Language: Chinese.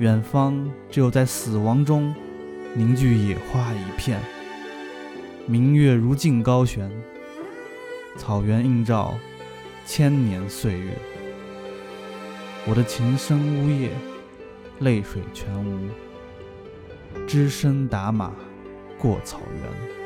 远方只有在死亡中凝聚野花一片。明月如镜高悬，草原映照千年岁月。我的琴声呜咽，泪水全无。只身打马过草原。